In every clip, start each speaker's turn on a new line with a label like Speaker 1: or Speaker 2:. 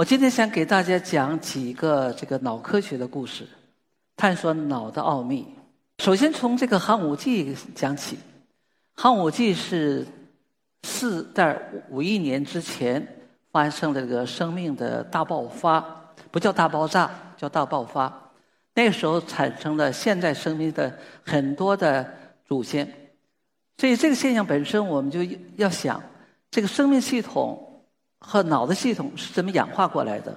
Speaker 1: 我今天想给大家讲几个这个脑科学的故事，探索脑的奥秘。首先从这个寒武纪讲起，寒武纪是四点五亿年之前发生了这个生命的大爆发，不叫大爆炸，叫大爆发。那个时候产生了现在生命的很多的祖先，所以这个现象本身，我们就要想这个生命系统。和脑的系统是怎么演化过来的？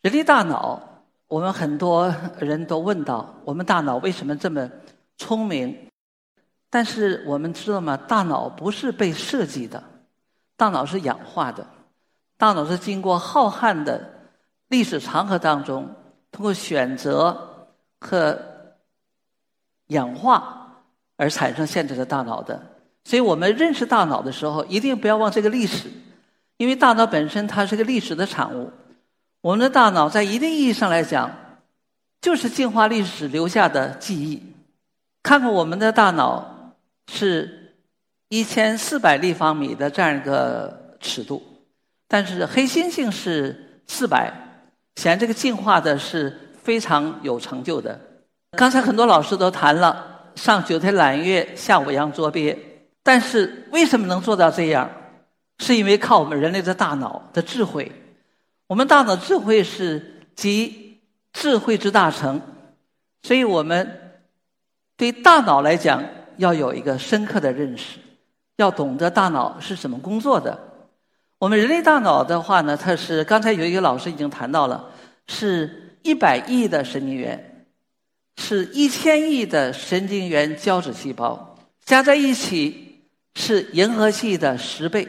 Speaker 1: 人类大脑，我们很多人都问到：我们大脑为什么这么聪明？但是我们知道吗？大脑不是被设计的，大脑是演化的。大脑是经过浩瀚的历史长河当中，通过选择和演化而产生现在的大脑的。所以我们认识大脑的时候，一定不要忘这个历史。因为大脑本身它是个历史的产物，我们的大脑在一定意义上来讲，就是进化历史留下的记忆。看看我们的大脑是一千四百立方米的这样一个尺度，但是黑猩猩是四百，显然这个进化的是非常有成就的。刚才很多老师都谈了上九天揽月，下五洋捉鳖，但是为什么能做到这样？是因为靠我们人类的大脑的智慧，我们大脑智慧是集智慧之大成，所以我们对大脑来讲要有一个深刻的认识，要懂得大脑是怎么工作的。我们人类大脑的话呢，它是刚才有一个老师已经谈到了，是一百亿的神经元，是一千亿的神经元胶质细胞加在一起是银河系的十倍。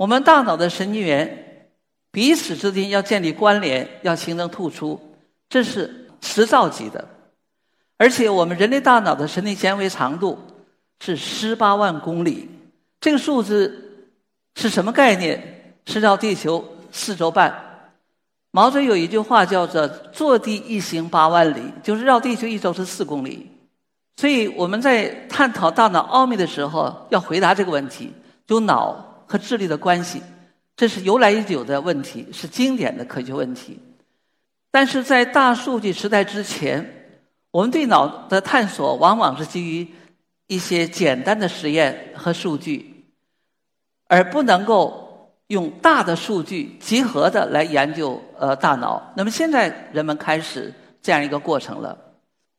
Speaker 1: 我们大脑的神经元彼此之间要建立关联，要形成突出，这是十兆级的。而且我们人类大脑的神经纤维长度是十八万公里，这个数字是什么概念？是绕地球四周半。毛主席有一句话叫做“坐地一行八万里”，就是绕地球一周是四公里。所以我们在探讨大脑奥秘的时候，要回答这个问题：就脑。和智力的关系，这是由来已久的问题，是经典的科学问题。但是在大数据时代之前，我们对脑的探索往往是基于一些简单的实验和数据，而不能够用大的数据集合的来研究呃大脑。那么现在人们开始这样一个过程了。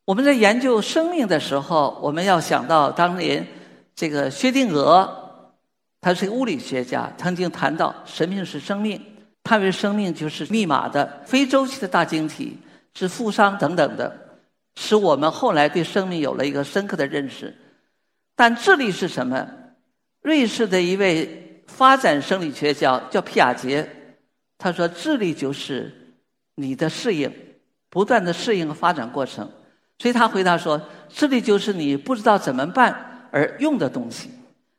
Speaker 1: 我们在研究生命的时候，我们要想到当年这个薛定谔。他是个物理学家，曾经谈到生命是生命，他认为生命就是密码的非周期的大晶体，是负伤等等的，使我们后来对生命有了一个深刻的认识。但智力是什么？瑞士的一位发展生理学家叫皮亚杰，他说智力就是你的适应，不断的适应和发展过程。所以他回答说，智力就是你不知道怎么办而用的东西。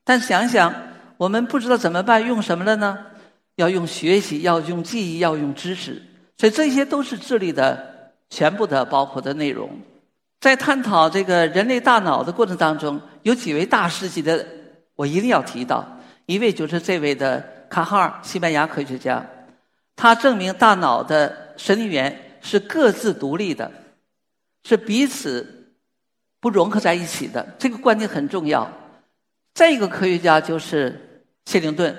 Speaker 1: 但想想。我们不知道怎么办，用什么了呢？要用学习，要用记忆，要用知识，所以这些都是智力的全部的包括的内容。在探讨这个人类大脑的过程当中，有几位大师级的，我一定要提到。一位就是这位的卡哈尔，西班牙科学家，他证明大脑的神经元是各自独立的，是彼此不融合在一起的。这个观点很重要。再一个科学家就是。谢灵顿，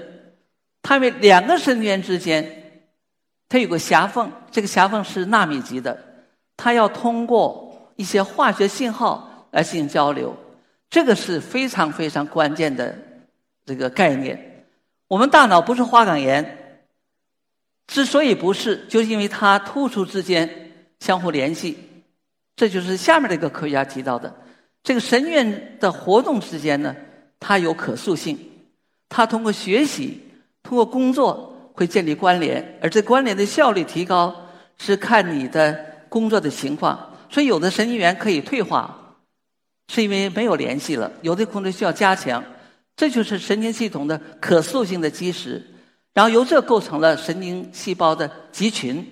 Speaker 1: 他为两个神经元之间，它有个狭缝，这个狭缝是纳米级的，它要通过一些化学信号来进行交流，这个是非常非常关键的这个概念。我们大脑不是花岗岩，之所以不是，就是因为它突出之间相互联系，这就是下面这个科学家提到的，这个神经元的活动之间呢，它有可塑性。他通过学习，通过工作会建立关联，而这关联的效率提高，是看你的工作的情况。所以有的神经元可以退化，是因为没有联系了；有的工作需要加强，这就是神经系统的可塑性的基石。然后由这构成了神经细胞的集群，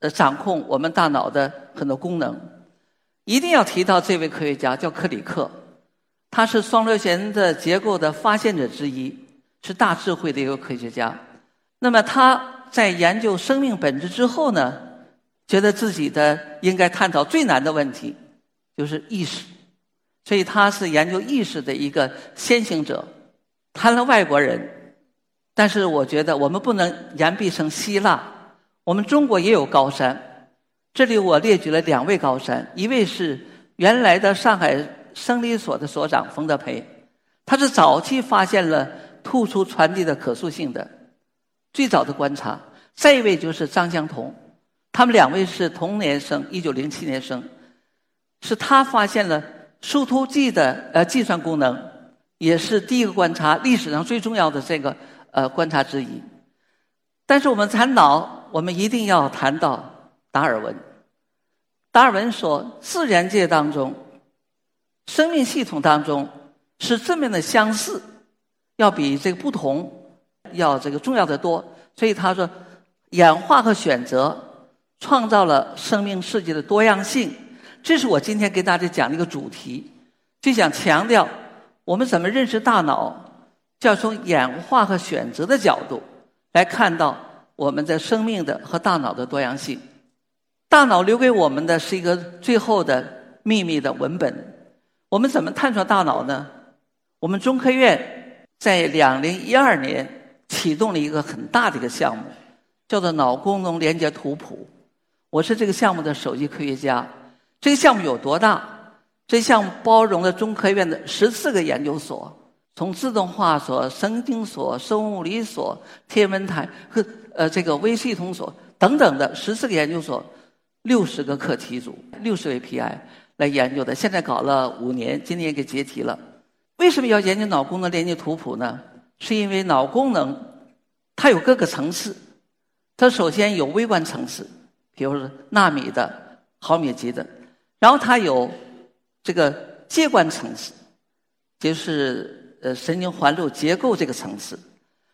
Speaker 1: 呃，掌控我们大脑的很多功能。一定要提到这位科学家，叫克里克，他是双螺旋的结构的发现者之一，是大智慧的一个科学家。那么他在研究生命本质之后呢，觉得自己的应该探讨最难的问题，就是意识。所以他是研究意识的一个先行者。谈了外国人。但是我觉得我们不能言必成希腊，我们中国也有高山。这里我列举了两位高山，一位是原来的上海生理所的所长冯德培，他是早期发现了突出传递的可塑性的最早的观察。再一位就是张相同，他们两位是同年生，一九零七年生，是他发现了树突剂的呃计算功能，也是第一个观察历史上最重要的这个。呃，观察之一。但是我们谈脑，我们一定要谈到达尔文。达尔文说，自然界当中，生命系统当中是正面的相似，要比这个不同要这个重要的多。所以他说，演化和选择创造了生命世界的多样性。这是我今天给大家讲的一个主题，就想强调我们怎么认识大脑。就要从演化和选择的角度来看到我们的生命的和大脑的多样性。大脑留给我们的是一个最后的秘密的文本。我们怎么探索大脑呢？我们中科院在两零一二年启动了一个很大的一个项目，叫做脑功能连接图谱。我是这个项目的首席科学家。这个项目有多大？这项目包容了中科院的十四个研究所。从自动化所、神经所、生物物理所、天文台和呃这个微系统所等等的十四个研究所，六十个课题组，六十位 PI 来研究的。现在搞了五年，今年给结题了。为什么要研究脑功能连接图谱呢？是因为脑功能它有各个层次，它首先有微观层次，比如说纳米的、毫米级的，然后它有这个介观层次，就是。呃，神经环路结构这个层次，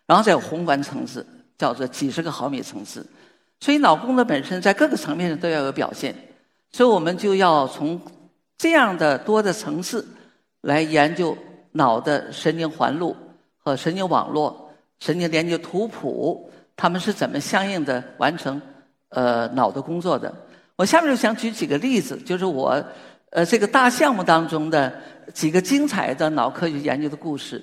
Speaker 1: 然后再有宏观层次，叫做几十个毫米层次。所以脑功能本身在各个层面上都要有表现。所以我们就要从这样的多的层次来研究脑的神经环路和神经网络、神经连接图谱，它们是怎么相应的完成呃脑的工作的。我下面就想举几个例子，就是我。呃，这个大项目当中的几个精彩的脑科学研究的故事，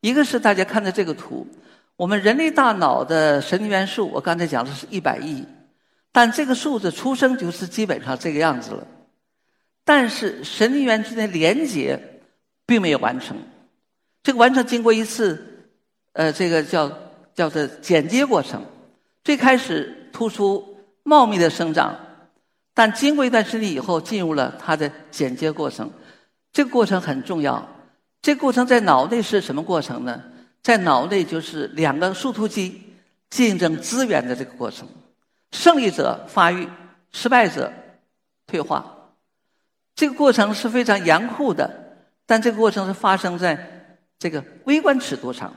Speaker 1: 一个是大家看的这个图，我们人类大脑的神经元数，我刚才讲的是一百亿，但这个数字出生就是基本上这个样子了，但是神经元之间连接并没有完成，这个完成经过一次，呃，这个叫叫做剪接过程，最开始突出茂密的生长。但经过一段时间以后，进入了它的剪接过程。这个过程很重要。这个过程在脑内是什么过程呢？在脑内就是两个树突基竞争资源的这个过程。胜利者发育，失败者退化。这个过程是非常严酷的，但这个过程是发生在这个微观尺度上。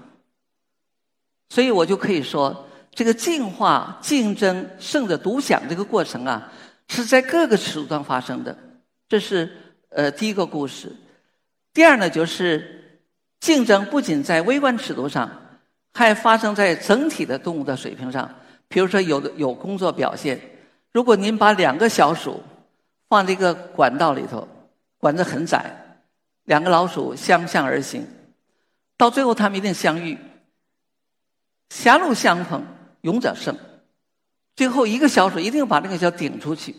Speaker 1: 所以我就可以说，这个进化、竞争、胜者独享这个过程啊。是在各个尺度上发生的，这是呃第一个故事。第二呢，就是竞争不仅在微观尺度上，还发生在整体的动物的水平上。比如说，有的有工作表现，如果您把两个小鼠放在一个管道里头，管子很窄，两个老鼠相向而行，到最后他们一定相遇，狭路相逢勇者胜。最后一个小鼠一定把那个小顶出去，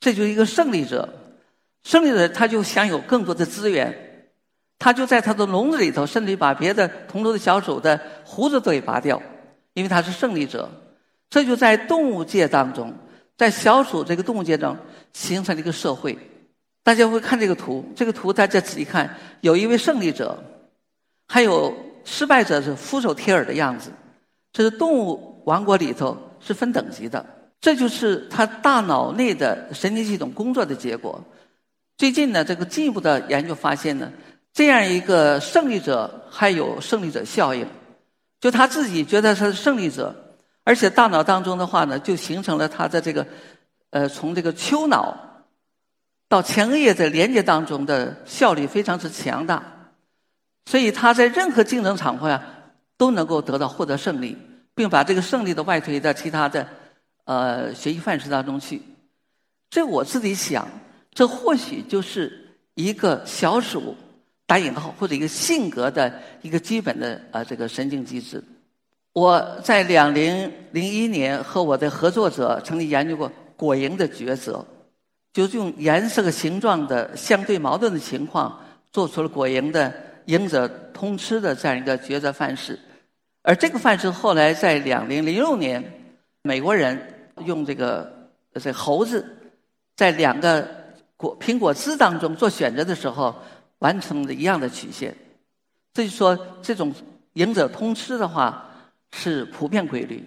Speaker 1: 这就是一个胜利者。胜利者他就享有更多的资源，他就在他的笼子里头，甚至把别的同桌的小鼠的胡子都给拔掉，因为他是胜利者。这就在动物界当中，在小鼠这个动物界中形成了一个社会。大家会看这个图，这个图大家仔细看，有一位胜利者，还有失败者是俯首帖耳的样子。这是动物王国里头。是分等级的，这就是他大脑内的神经系统工作的结果。最近呢，这个进一步的研究发现呢，这样一个胜利者还有胜利者效应，就他自己觉得他是胜利者，而且大脑当中的话呢，就形成了他的这个呃，从这个丘脑到前额叶的连接当中的效率非常之强大，所以他在任何竞争场合呀都能够得到获得胜利，并把这个胜利的外推到其他的呃学习范式当中去。这我自己想。这或许就是一个小鼠打引号或者一个性格的一个基本的呃这个神经机制。我在两零零一年和我的合作者曾经研究过果蝇的抉择，就是用颜色和形状的相对矛盾的情况，做出了果蝇的赢者通吃的这样一个抉择范式。而这个范式后来在两零零六年，美国人用这个这猴子在两个。果苹果汁当中做选择的时候，完成了一样的曲线。这就说，这种赢者通吃的话是普遍规律。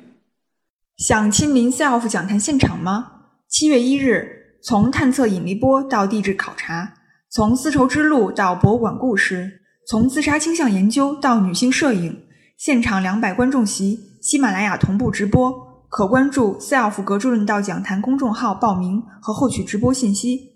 Speaker 2: 想亲临 SELF 讲坛现场吗？七月一日，从探测引力波到地质考察，从丝绸之路到博物馆故事，从自杀倾向研究到女性摄影，现场两百观众席，喜马拉雅同步直播，可关注 SELF 格助论道讲坛公众号报名和获取直播信息。